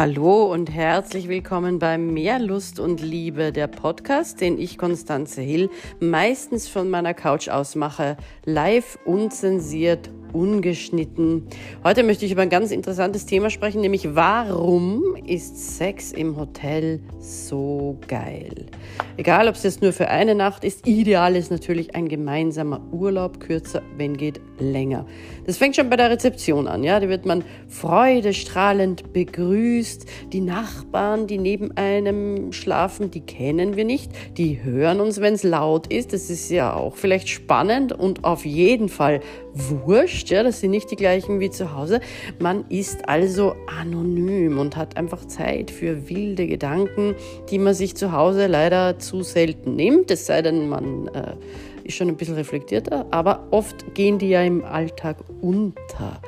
Hallo und herzlich willkommen bei Mehr Lust und Liebe, der Podcast, den ich, Konstanze Hill, meistens von meiner Couch aus mache, live, unzensiert, ungeschnitten. Heute möchte ich über ein ganz interessantes Thema sprechen, nämlich warum ist Sex im Hotel so geil? Egal, ob es jetzt nur für eine Nacht ist, ideal ist natürlich ein gemeinsamer Urlaub, kürzer, wenn geht, länger. Das fängt schon bei der Rezeption an, ja, da wird man freudestrahlend begrüßt. Die Nachbarn, die neben einem schlafen, die kennen wir nicht, die hören uns, wenn es laut ist. Das ist ja auch vielleicht spannend und auf jeden Fall wurscht, ja, das sind nicht die gleichen wie zu Hause. Man ist also anonym und hat einfach Zeit für wilde Gedanken, die man sich zu Hause leider zu selten nimmt, es sei denn, man äh, ist schon ein bisschen reflektierter, aber oft gehen die ja im Alltag unter.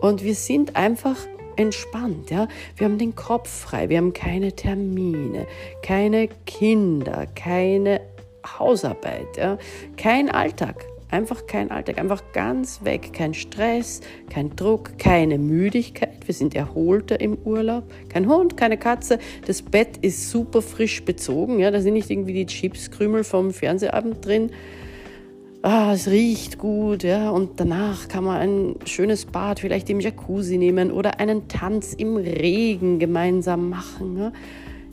Und wir sind einfach entspannt, ja. Wir haben den Kopf frei, wir haben keine Termine, keine Kinder, keine Hausarbeit, ja, kein Alltag. Einfach kein Alltag, einfach ganz weg. Kein Stress, kein Druck, keine Müdigkeit. Wir sind erholter im Urlaub. Kein Hund, keine Katze. Das Bett ist super frisch bezogen. Ja, da sind nicht irgendwie die Chipskrümel vom Fernsehabend drin. Ah, es riecht gut, ja, und danach kann man ein schönes Bad vielleicht im Jacuzzi nehmen oder einen Tanz im Regen gemeinsam machen. Ja.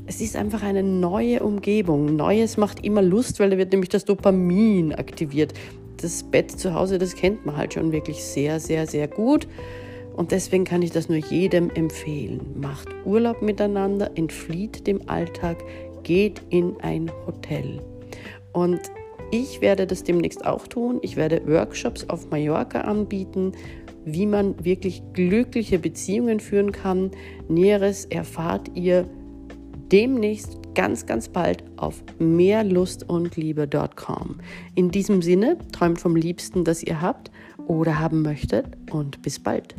Es ist einfach eine neue Umgebung. Neues macht immer Lust, weil da wird nämlich das Dopamin aktiviert das Bett zu Hause, das kennt man halt schon wirklich sehr, sehr, sehr gut. Und deswegen kann ich das nur jedem empfehlen. Macht Urlaub miteinander, entflieht dem Alltag, geht in ein Hotel. Und ich werde das demnächst auch tun. Ich werde Workshops auf Mallorca anbieten, wie man wirklich glückliche Beziehungen führen kann. Näheres erfahrt ihr demnächst ganz, ganz bald auf mehrlustundliebe.com. In diesem Sinne, träumt vom Liebsten, das ihr habt oder haben möchtet und bis bald.